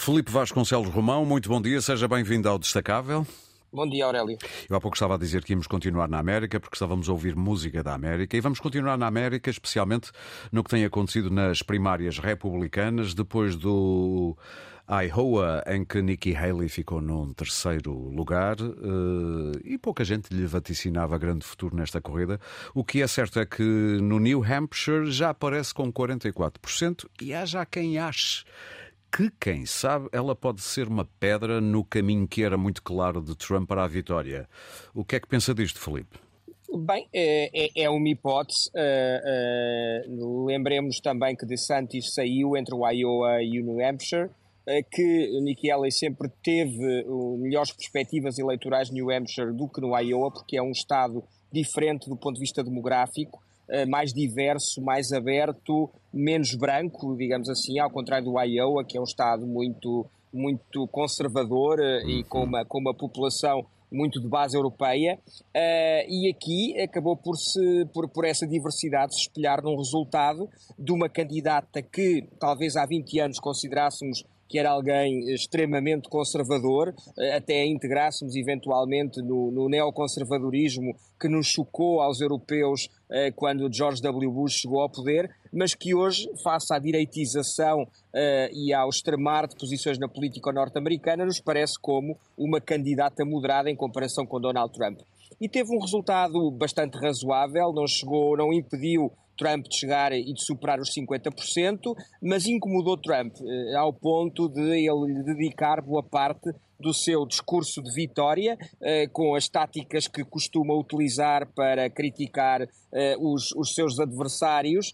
Felipe Vasconcelos Romão, muito bom dia, seja bem-vindo ao Destacável. Bom dia, Aurélio. Eu há pouco estava a dizer que íamos continuar na América, porque estávamos a ouvir música da América, e vamos continuar na América, especialmente no que tem acontecido nas primárias republicanas, depois do Iowa, em que Nikki Haley ficou num terceiro lugar, eh, e pouca gente lhe vaticinava grande futuro nesta corrida. O que é certo é que no New Hampshire já aparece com 44%, e há já quem ache que, quem sabe, ela pode ser uma pedra no caminho que era muito claro de Trump para a vitória. O que é que pensa disto, Felipe? Bem, é, é, é uma hipótese. Uh, uh, lembremos também que DeSantis saiu entre o Iowa e o New Hampshire, uh, que Nikki Haley sempre teve melhores perspectivas eleitorais no New Hampshire do que no Iowa, porque é um estado diferente do ponto de vista demográfico. Eh, mais diverso, mais aberto, menos branco, digamos assim, ao contrário do Iowa, que é um estado muito, muito conservador uh, e com uma, com uma população muito de base europeia, uh, e aqui acabou por, se, por, por essa diversidade se espelhar num resultado de uma candidata que talvez há 20 anos considerássemos que era alguém extremamente conservador, eh, até integrássemos eventualmente no, no neoconservadorismo que nos chocou aos europeus eh, quando George W. Bush chegou ao poder, mas que hoje, face à direitização eh, e ao extremar de posições na política norte-americana, nos parece como uma candidata moderada em comparação com Donald Trump. E teve um resultado bastante razoável, não chegou, não impediu Trump de chegar e de superar os 50%, mas incomodou Trump eh, ao ponto de ele dedicar boa parte do seu discurso de vitória, eh, com as táticas que costuma utilizar para criticar eh, os, os seus adversários,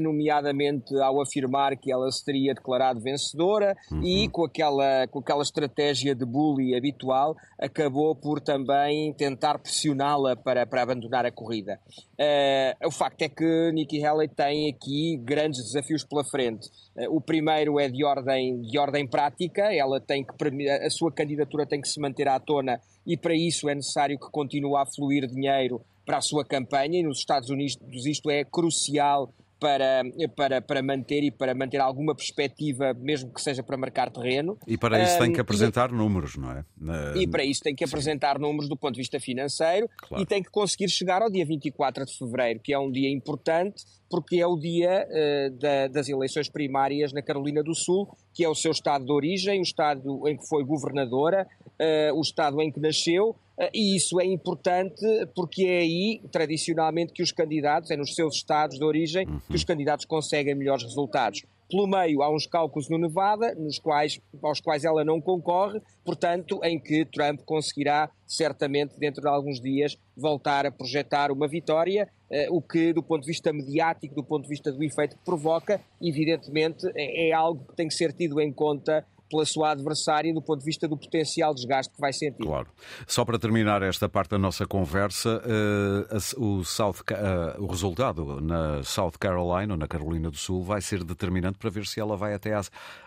nomeadamente ao afirmar que ela se teria declarado vencedora uhum. e com aquela, com aquela estratégia de bully habitual acabou por também tentar pressioná-la para, para abandonar a corrida. Uh, o facto é que Nikki Haley tem aqui grandes desafios pela frente. Uh, o primeiro é de ordem, de ordem prática, ela tem que, a sua candidatura tem que se manter à tona e para isso é necessário que continue a fluir dinheiro para a sua campanha e nos Estados Unidos isto é crucial para, para, para manter e para manter alguma perspectiva, mesmo que seja para marcar terreno. E para isso um, tem que apresentar e, números, não é? Na... E para isso tem que apresentar Sim. números do ponto de vista financeiro claro. e tem que conseguir chegar ao dia 24 de fevereiro, que é um dia importante, porque é o dia uh, da, das eleições primárias na Carolina do Sul, que é o seu estado de origem, o estado em que foi governadora, uh, o estado em que nasceu e isso é importante porque é aí, tradicionalmente, que os candidatos, é nos seus estados de origem, que os candidatos conseguem melhores resultados. Pelo meio há uns cálculos no Nevada, nos quais, aos quais ela não concorre, portanto, em que Trump conseguirá, certamente, dentro de alguns dias, voltar a projetar uma vitória, eh, o que, do ponto de vista mediático, do ponto de vista do efeito que provoca, evidentemente, é, é algo que tem que ser tido em conta pela sua adversária do ponto de vista do potencial desgaste que vai sentir. Claro. Só para terminar esta parte da nossa conversa, uh, o, South, uh, o resultado na South Carolina, ou na Carolina do Sul, vai ser determinante para ver se ela vai até à,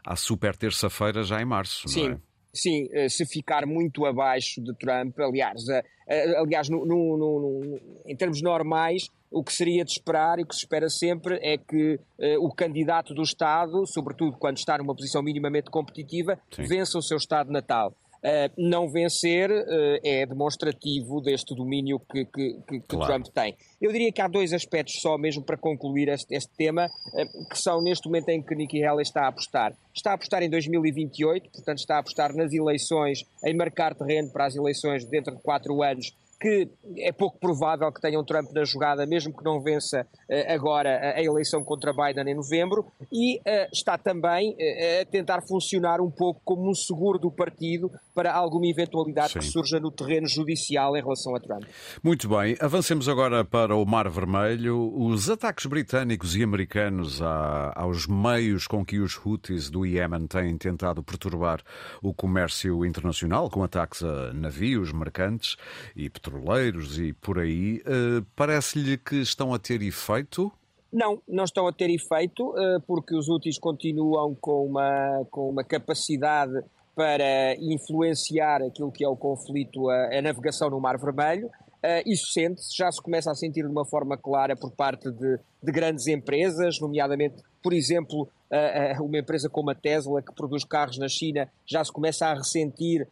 à super terça-feira já em março, Sim. não é? Sim, eh, se ficar muito abaixo de Trump, aliás, aliás no, no, no, em termos normais, o que seria de esperar e que se espera sempre é que o candidato do Estado, sobretudo quando está numa posição minimamente competitiva, Sim. vença o seu Estado natal. Uh, não vencer uh, é demonstrativo deste domínio que, que, que, que claro. Trump tem. Eu diria que há dois aspectos só mesmo para concluir este, este tema, uh, que são neste momento em que Nikki Haley está a apostar. Está a apostar em 2028, portanto está a apostar nas eleições, em marcar terreno para as eleições dentro de quatro anos que é pouco provável que tenham Trump na jogada, mesmo que não vença uh, agora a, eleição contra Biden em novembro, e uh, está também a tentar funcionar um pouco como um seguro do partido para alguma eventualidade Sim. que surja no terreno judicial em relação a Trump. Muito bem, avancemos agora para o Mar Vermelho. Os ataques britânicos e americanos aos meios com que os Houthis do Iémen têm tentado perturbar o comércio internacional, com ataques a navios, mercantes e petroleiros e por aí, uh, parece-lhe que estão a ter efeito? Não, não estão a ter efeito, uh, porque os úteis continuam com uma, com uma capacidade para influenciar aquilo que é o conflito, a, a navegação no Mar Vermelho. Uh, isso sente-se, já se começa a sentir de uma forma clara por parte de, de grandes empresas, nomeadamente, por exemplo, uma empresa como a Tesla, que produz carros na China, já se começa a ressentir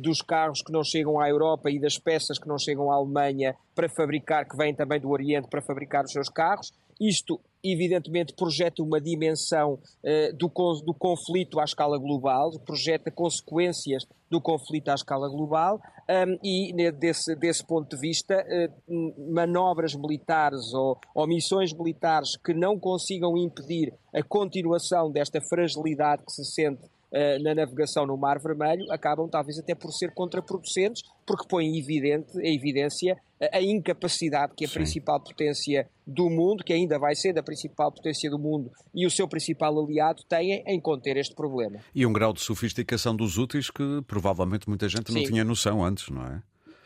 dos carros que não chegam à Europa e das peças que não chegam à Alemanha para fabricar, que vêm também do Oriente para fabricar os seus carros. Isto, evidentemente, projeta uma dimensão uh, do, do conflito à escala global, projeta consequências do conflito à escala global um, e, desse, desse ponto de vista, uh, manobras militares ou, ou missões militares que não consigam impedir a continuação desta fragilidade que se sente eh, na navegação no Mar Vermelho acabam talvez até por ser contraproducentes, porque põem em, evidente, em evidência a incapacidade que a Sim. principal potência do mundo, que ainda vai ser a principal potência do mundo e o seu principal aliado têm em conter este problema. E um grau de sofisticação dos úteis que provavelmente muita gente Sim. não tinha noção antes, não é?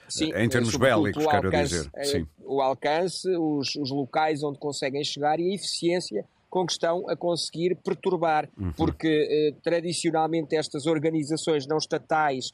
Sim, em termos bélicos, quero dizer. Eh, Sim. O alcance, os, os locais onde conseguem chegar e a eficiência com que estão a conseguir perturbar, uhum. porque eh, tradicionalmente estas organizações não estatais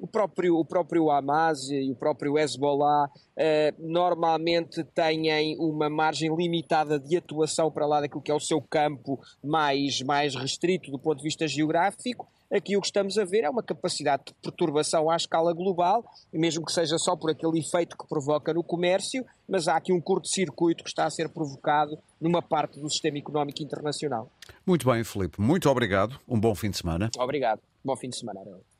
o, próprio, o próprio Hamas e o próprio Hezbollah uh, normalmente têm uma margem limitada de atuação para lá daquilo que é o seu campo mais, mais restrito do ponto de vista geográfico Aqui o que estamos a ver é uma capacidade de perturbação à escala global, mesmo que seja só por aquele efeito que provoca no comércio, mas há aqui um curto-circuito que está a ser provocado numa parte do sistema económico internacional. Muito bem, Felipe. Muito obrigado. Um bom fim de semana. Obrigado. Bom fim de semana,